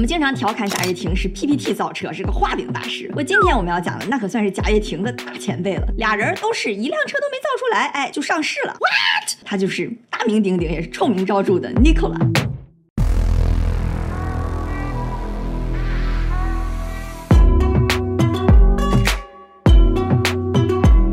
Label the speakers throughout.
Speaker 1: 我们经常调侃贾跃亭是 PPT 造车，是个画饼大师。不过今天我们要讲的那可算是贾跃亭的大前辈了，俩人都是一辆车都没造出来，哎，就上市了。What？他就是大名鼎鼎也是臭名昭著的 Nikola。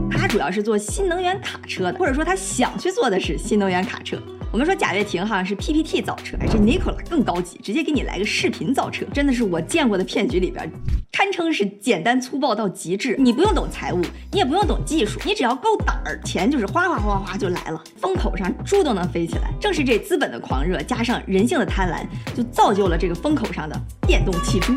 Speaker 1: 他主要是做新能源卡车的，或者说他想去做的是新能源卡车。我们说贾跃亭哈是 PPT 造车，哎，这 Nikola 更高级，直接给你来个视频造车，真的是我见过的骗局里边，堪称是简单粗暴到极致。你不用懂财务，你也不用懂技术，你只要够胆儿，钱就是哗哗哗哗就来了，风口上猪都能飞起来。正是这资本的狂热加上人性的贪婪，就造就了这个风口上的电动汽车。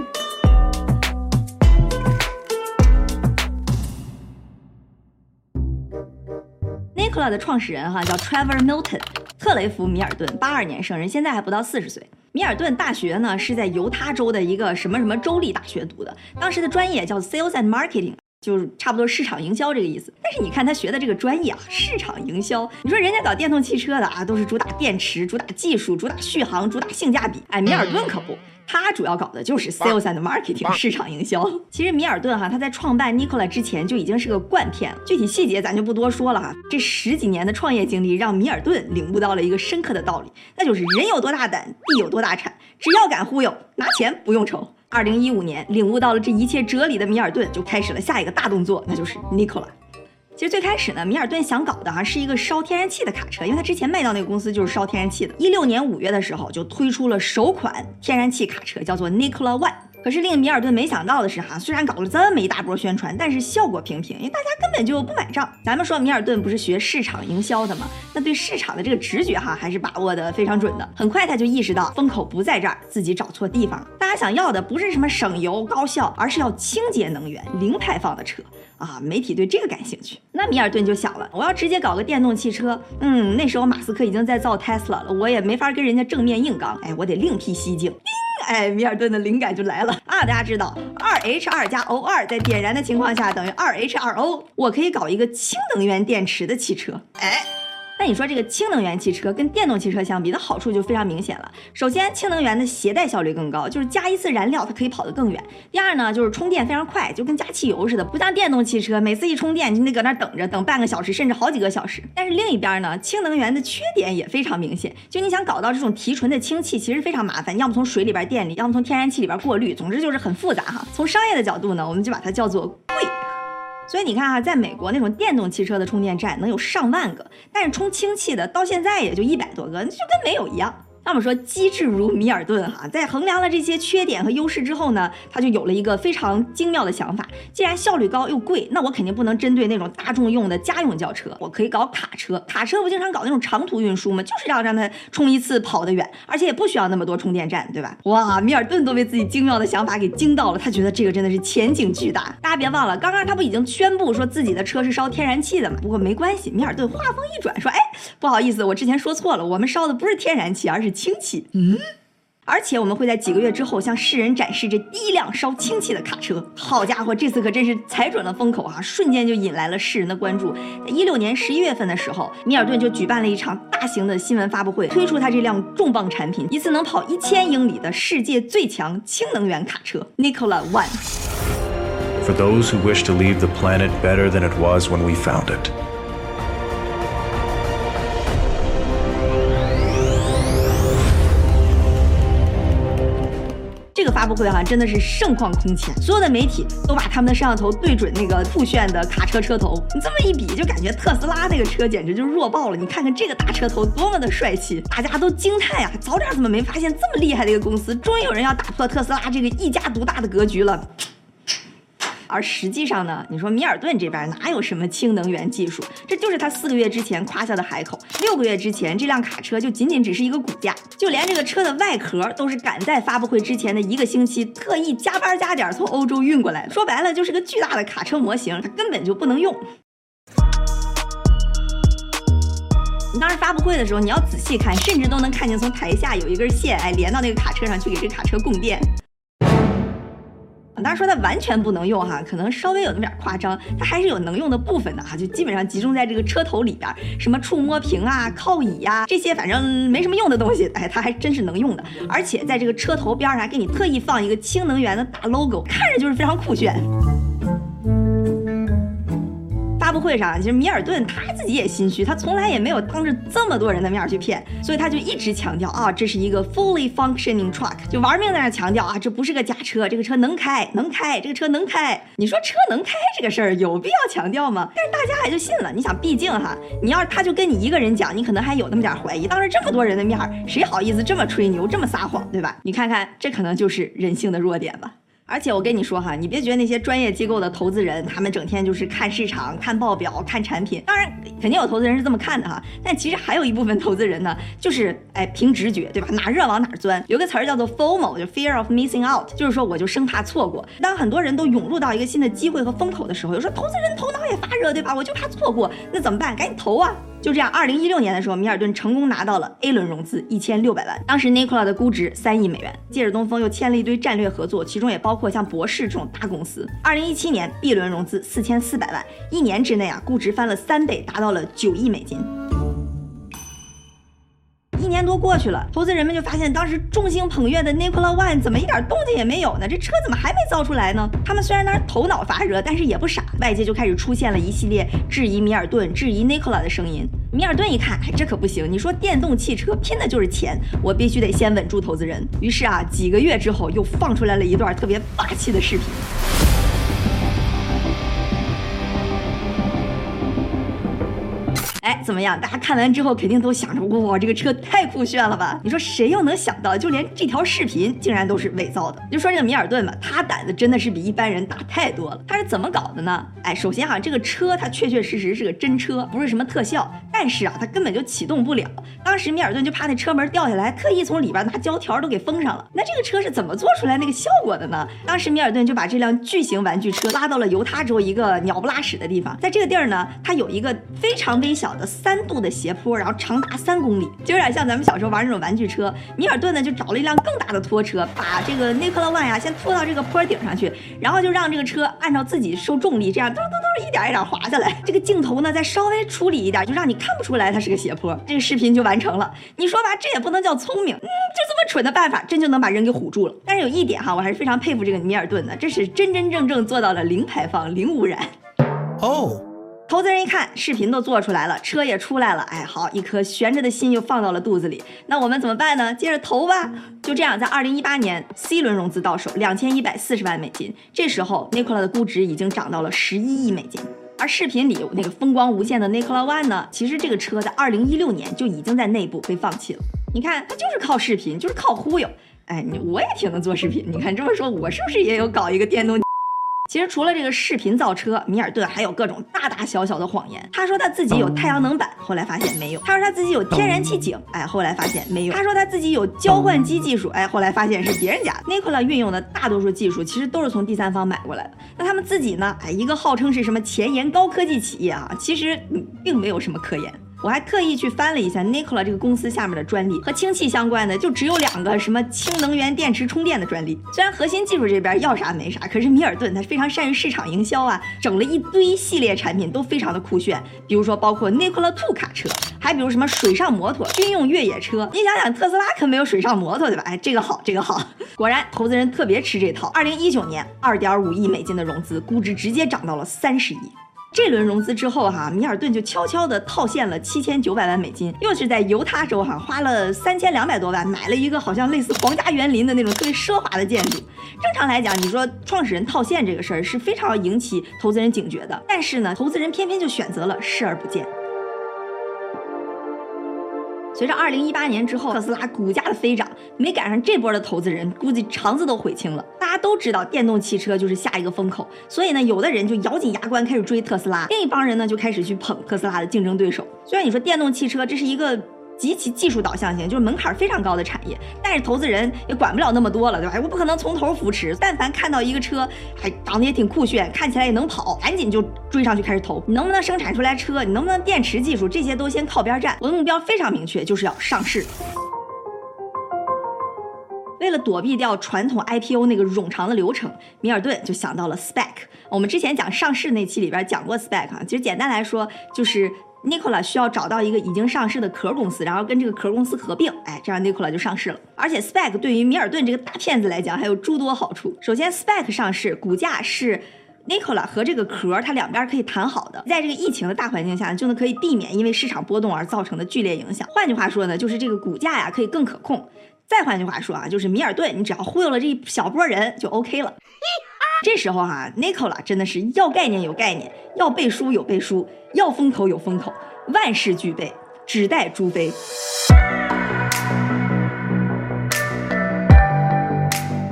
Speaker 1: Nikola 的创始人哈叫 Trevor Milton，特雷弗米尔顿，八二年生人，现在还不到四十岁。米尔顿大学呢是在犹他州的一个什么什么州立大学读的，当时的专业叫 Sales and Marketing，就是差不多市场营销这个意思。但是你看他学的这个专业啊，市场营销，你说人家搞电动汽车的啊，都是主打电池、主打技术、主打续航、主打性价比，哎，米尔顿可不。他主要搞的就是 sales and marketing 市场营销。其实米尔顿哈，他在创办 Nikola 之前就已经是个惯骗，具体细节咱就不多说了哈。这十几年的创业经历让米尔顿领悟到了一个深刻的道理，那就是人有多大胆，地有多大产，只要敢忽悠，拿钱不用愁。二零一五年，领悟到了这一切哲理的米尔顿就开始了下一个大动作，那就是 Nikola。其实最开始呢，米尔顿想搞的哈是一个烧天然气的卡车，因为他之前卖到那个公司就是烧天然气的。一六年五月的时候就推出了首款天然气卡车，叫做 Nikola One。可是令米尔顿没想到的是哈，虽然搞了这么一大波宣传，但是效果平平，因为大家根本就不买账。咱们说米尔顿不是学市场营销的吗？那对市场的这个直觉哈还是把握的非常准的。很快他就意识到风口不在这儿，自己找错地方了。大家想要的不是什么省油高效，而是要清洁能源、零排放的车。啊，媒体对这个感兴趣，那米尔顿就想了，我要直接搞个电动汽车，嗯，那时候马斯克已经在造 Tesla 了，我也没法跟人家正面硬刚，哎，我得另辟蹊径，哎，米尔顿的灵感就来了啊，大家知道，二 H 二加 O 二在点燃的情况下等于二 H 二 O，我可以搞一个氢能源电池的汽车，哎。那你说这个氢能源汽车跟电动汽车相比，那好处就非常明显了。首先，氢能源的携带效率更高，就是加一次燃料它可以跑得更远。第二呢，就是充电非常快，就跟加汽油似的，不像电动汽车，每次一充电你得搁那等着，等半个小时甚至好几个小时。但是另一边呢，氢能源的缺点也非常明显，就你想搞到这种提纯的氢气，其实非常麻烦，要么从水里边电离，要么从天然气里边过滤，总之就是很复杂哈。从商业的角度呢，我们就把它叫做。所以你看啊，在美国那种电动汽车的充电站能有上万个，但是充氢气的到现在也就一百多个，就跟没有一样。那么说，机智如米尔顿哈，在衡量了这些缺点和优势之后呢，他就有了一个非常精妙的想法。既然效率高又贵，那我肯定不能针对那种大众用的家用轿车，我可以搞卡车。卡车不经常搞那种长途运输吗？就是要让它充一次跑得远，而且也不需要那么多充电站，对吧？哇，米尔顿都被自己精妙的想法给惊到了，他觉得这个真的是前景巨大。大家别忘了，刚刚他不已经宣布说自己的车是烧天然气的吗？不过没关系，米尔顿话锋一转说，哎，不好意思，我之前说错了，我们烧的不是天然气，而是。氢气，嗯，而且我们会在几个月之后向世人展示这第一辆烧氢气的卡车。好家伙，这次可真是踩准了风口啊！瞬间就引来了世人的关注。在一六年十一月份的时候，米尔顿就举办了一场大型的新闻发布会，推出他这辆重磅产品，一次能跑一千英里的世界最强氢能源卡车 Nikola One。
Speaker 2: For those who wish to leave the planet better than it was when we found it.
Speaker 1: 发布会哈真的是盛况空前，所有的媒体都把他们的摄像头对准那个酷炫的卡车车头，你这么一比，就感觉特斯拉那个车简直就弱爆了。你看看这个大车头多么的帅气，大家都惊叹呀！早点怎么没发现这么厉害的一个公司？终于有人要打破特斯拉这个一家独大的格局了。而实际上呢，你说米尔顿这边哪有什么氢能源技术？这就是他四个月之前夸下的海口。六个月之前，这辆卡车就仅仅只是一个骨架，就连这个车的外壳都是赶在发布会之前的一个星期特意加班加点从欧洲运过来的。说白了，就是个巨大的卡车模型，它根本就不能用。你当时发布会的时候，你要仔细看，甚至都能看见从台下有一根线，哎，连到那个卡车上去给这卡车供电。当然说它完全不能用哈，可能稍微有那么点夸张，它还是有能用的部分的哈，就基本上集中在这个车头里边，什么触摸屏啊、靠椅呀这些，反正没什么用的东西，哎，它还真是能用的。而且在这个车头边上还给你特意放一个氢能源的大 logo，看着就是非常酷炫。发布会上，其实米尔顿他自己也心虚，他从来也没有当着这么多人的面去骗，所以他就一直强调啊，这是一个 fully functioning truck，就玩命在那强调啊，这不是个假车，这个车能开，能开，这个车能开。你说车能开这个事儿有必要强调吗？但是大家还就信了。你想，毕竟哈，你要是他就跟你一个人讲，你可能还有那么点怀疑，当着这么多人的面，谁好意思这么吹牛，这么撒谎，对吧？你看看，这可能就是人性的弱点吧。而且我跟你说哈，你别觉得那些专业机构的投资人，他们整天就是看市场、看报表、看产品。当然，肯定有投资人是这么看的哈。但其实还有一部分投资人呢，就是哎凭直觉，对吧？哪热往哪钻。有个词儿叫做 FOMO，就 Fear of Missing Out，就是说我就生怕错过。当很多人都涌入到一个新的机会和风口的时候，有时候投资人头脑也发热，对吧？我就怕错过，那怎么办？赶紧投啊！就这样，二零一六年的时候，米尔顿成功拿到了 A 轮融资一千六百万。当时 Nikola 的估值三亿美元，借着东风又签了一堆战略合作，其中也包括像博士这种大公司。二零一七年 B 轮融资四千四百万，一年之内啊，估值翻了三倍，达到了九亿美金。多过去了，投资人们就发现，当时众星捧月的 Nikola One 怎么一点动静也没有呢？这车怎么还没造出来呢？他们虽然当时头脑发热，但是也不傻，外界就开始出现了一系列质疑米尔顿、质疑 Nikola 的声音。米尔顿一看，哎，这可不行！你说电动汽车拼的就是钱，我必须得先稳住投资人。于是啊，几个月之后又放出来了一段特别霸气的视频。哎，怎么样？大家看完之后肯定都想着，哇，这个车太酷炫了吧？你说谁又能想到，就连这条视频竟然都是伪造的？就说这个米尔顿吧，他胆子真的是比一般人大太多了。他是怎么搞的呢？哎，首先哈，这个车它确确实实是个真车，不是什么特效，但是啊，它根本就启动不了。当时米尔顿就怕那车门掉下来，特意从里边拿胶条都给封上了。那这个车是怎么做出来那个效果的呢？当时米尔顿就把这辆巨型玩具车拉到了犹他州一个鸟不拉屎的地方，在这个地儿呢，它有一个非常微小的三度的斜坡，然后长达三公里，就有点像咱们小时候玩那种玩具车。米尔顿呢就找了一辆更大的拖车，把这个 Nikola One 呀先拖到这个坡顶上去，然后就让这个车按照自己受重力，这样嘟嘟嘟一点一点滑下来。这个镜头呢再稍微处理一点，就让你看不出来它是个斜坡。这个视频就完成了。你说吧，这也不能叫聪明，嗯，就这么蠢的办法，真就能把人给唬住了。但是有一点哈，我还是非常佩服这个米尔顿的，这是真真正正做到了零排放、零污染。
Speaker 3: 哦。
Speaker 1: 投资人一看，视频都做出来了，车也出来了，哎，好，一颗悬着的心又放到了肚子里。那我们怎么办呢？接着投吧。就这样，在二零一八年 C 轮融资到手，两千一百四十万美金。这时候 Nikola 的估值已经涨到了十一亿美金。而视频里那个风光无限的 Nikola One 呢？其实这个车在二零一六年就已经在内部被放弃了。你看，它就是靠视频，就是靠忽悠。哎，你我也挺能做视频。你看这么说，我是不是也有搞一个电动？其实除了这个视频造车，米尔顿还有各种大大小小的谎言。他说他自己有太阳能板，后来发现没有；他说他自己有天然气井，哎，后来发现没有；他说他自己有交换机技术，哎，后来发现是别人家。Nikola 运用的大多数技术其实都是从第三方买过来的。那他们自己呢？哎，一个号称是什么前沿高科技企业啊，其实并没有什么科研。我还特意去翻了一下 Nikola 这个公司下面的专利，和氢气相关的就只有两个，什么氢能源电池充电的专利。虽然核心技术这边要啥没啥，可是米尔顿他非常善于市场营销啊，整了一堆系列产品都非常的酷炫。比如说包括 Nikola Two 卡车，还比如什么水上摩托、军用越野车。你想想，特斯拉可没有水上摩托对吧？哎，这个好，这个好。果然，投资人特别吃这套。二零一九年，二点五亿美金的融资，估值直接涨到了三十亿。这轮融资之后，哈，米尔顿就悄悄地套现了七千九百万美金，又是在犹他州哈花了三千两百多万买了一个好像类似皇家园林的那种特别奢华的建筑。正常来讲，你说创始人套现这个事儿是非常要引起投资人警觉的，但是呢，投资人偏偏就选择了视而不见。随着二零一八年之后特斯拉股价的飞涨，没赶上这波的投资人，估计肠子都悔青了。大家都知道电动汽车就是下一个风口，所以呢，有的人就咬紧牙关开始追特斯拉，另一帮人呢就开始去捧特斯拉的竞争对手。虽然你说电动汽车这是一个。极其技术导向型，就是门槛非常高的产业，但是投资人也管不了那么多了，对吧？我不可能从头扶持，但凡看到一个车还长得也挺酷炫，看起来也能跑，赶紧就追上去开始投。你能不能生产出来车？你能不能电池技术？这些都先靠边站。我的目标非常明确，就是要上市。为了躲避掉传统 IPO 那个冗长的流程，米尔顿就想到了 SPAC。我们之前讲上市那期里边讲过 SPAC 啊，其实简单来说就是 Nikola 需要找到一个已经上市的壳公司，然后跟这个壳公司合并，哎，这样 Nikola 就上市了。而且 SPAC 对于米尔顿这个大骗子来讲还有诸多好处。首先，SPAC 上市股价是。Nikola 和这个壳，它两边可以谈好的，在这个疫情的大环境下，就能可以避免因为市场波动而造成的剧烈影响。换句话说呢，就是这个股价呀可以更可控。再换句话说啊，就是米尔顿，你只要忽悠了这一小波人就 OK 了。这时候哈，Nikola 真的是要概念有概念，要背书有背书，要风口有风口，万事俱备，只待猪飞。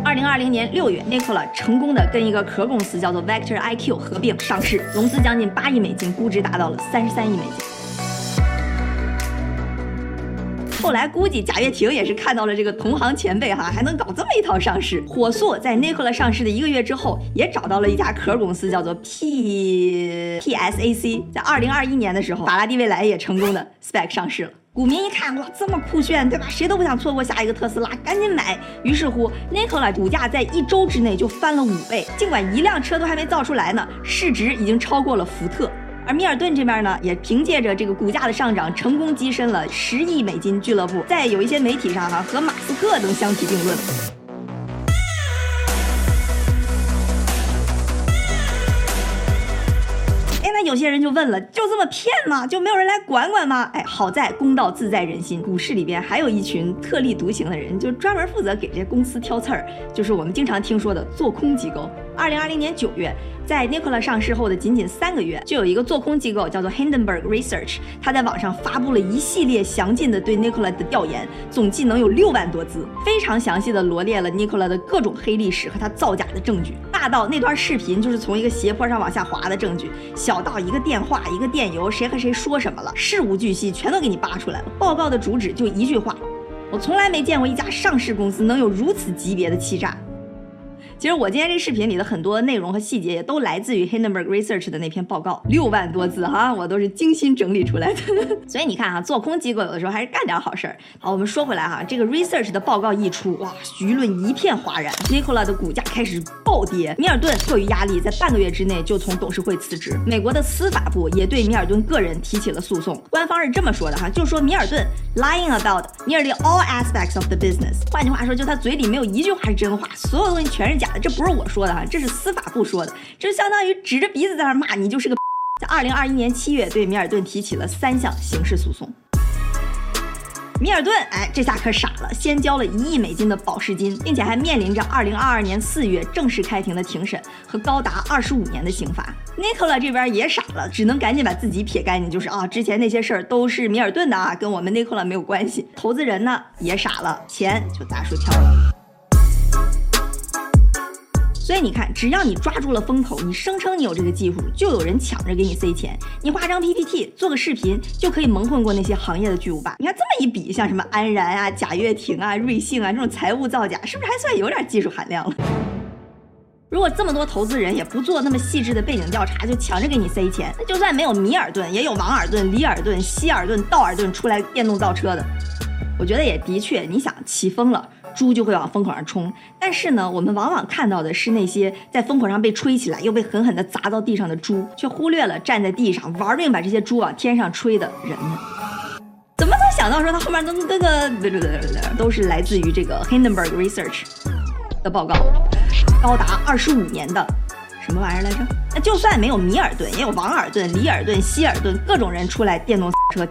Speaker 1: 二零二零年六月，Nikola 成功的跟一个壳公司叫做 Vector IQ 合并上市，融资将近八亿美金，估值达到了三十三亿美金。后来估计贾跃亭也是看到了这个同行前辈哈，还能搞这么一套上市，火速在 Nikola 上市的一个月之后，也找到了一家壳公司叫做 P PSAC，在二零二一年的时候，法拉第未来也成功的 SPAC 上市了。股民一看，哇，这么酷炫，对吧？谁都不想错过下一个特斯拉，赶紧买。于是乎，Nikola 股价在一周之内就翻了五倍。尽管一辆车都还没造出来呢，市值已经超过了福特。而米尔顿这边呢，也凭借着这个股价的上涨，成功跻身了十亿美金俱乐部。在有一些媒体上，哈，和马斯克等相提并论。那有些人就问了，就这么骗吗？就没有人来管管吗？哎，好在公道自在人心，股市里边还有一群特立独行的人，就专门负责给这些公司挑刺儿，就是我们经常听说的做空机构。二零二零年九月，在 Nikola 上市后的仅仅三个月，就有一个做空机构叫做 Hindenburg Research，他在网上发布了一系列详尽的对 Nikola 的调研，总计能有六万多字，非常详细的罗列了 Nikola 的各种黑历史和他造假的证据。大到那段视频就是从一个斜坡上往下滑的证据，小到一个电话、一个电邮，谁和谁说什么了，事无巨细，全都给你扒出来了。报告的主旨就一句话：我从来没见过一家上市公司能有如此级别的欺诈。其实我今天这视频里的很多内容和细节也都来自于 Hindenburg Research 的那篇报告，六万多字哈，我都是精心整理出来的。所以你看哈，做空机构有的时候还是干点好事儿。好，我们说回来哈，这个 Research 的报告一出，哇，舆论一片哗然，Nikola 的股价开始暴跌。米尔顿迫于压力，在半个月之内就从董事会辞职。美国的司法部也对米尔顿个人提起了诉讼。官方是这么说的哈，就说米尔顿 lying about nearly all aspects of the business。换句话说，就他嘴里没有一句话是真话，所有东西全是假。这不是我说的哈，这是司法部说的，这相当于指着鼻子在那骂你就是个。在二零二一年七月，对米尔顿提起了三项刑事诉讼。米尔顿，哎，这下可傻了，先交了一亿美金的保释金，并且还面临着二零二二年四月正式开庭的庭审和高达二十五年的刑罚。Nikola 这边也傻了，只能赶紧把自己撇干净，就是啊，之前那些事儿都是米尔顿的啊，跟我们 Nikola 没有关系。投资人呢也傻了，钱就砸水漂了。所以你看，只要你抓住了风口，你声称你有这个技术，就有人抢着给你塞钱。你画张 PPT，做个视频，就可以蒙混过那些行业的巨无霸。你看这么一比，像什么安然啊、贾跃亭啊、瑞幸啊这种财务造假，是不是还算有点技术含量了？如果这么多投资人也不做那么细致的背景调查，就抢着给你塞钱，那就算没有米尔顿，也有王尔顿、里尔顿、希尔顿、道尔顿出来电动造车的。我觉得也的确，你想起风了。猪就会往风口上冲，但是呢，我们往往看到的是那些在风口上被吹起来又被狠狠地砸到地上的猪，却忽略了站在地上玩命把这些猪往天上吹的人们。怎么能想到说他后面都那个都是来自于这个 Hindenburg Research 的报告，高达二十五年的什么玩意儿来着？那就算没有米尔顿，也有王尔顿、里尔顿、希尔顿各种人出来电动 车。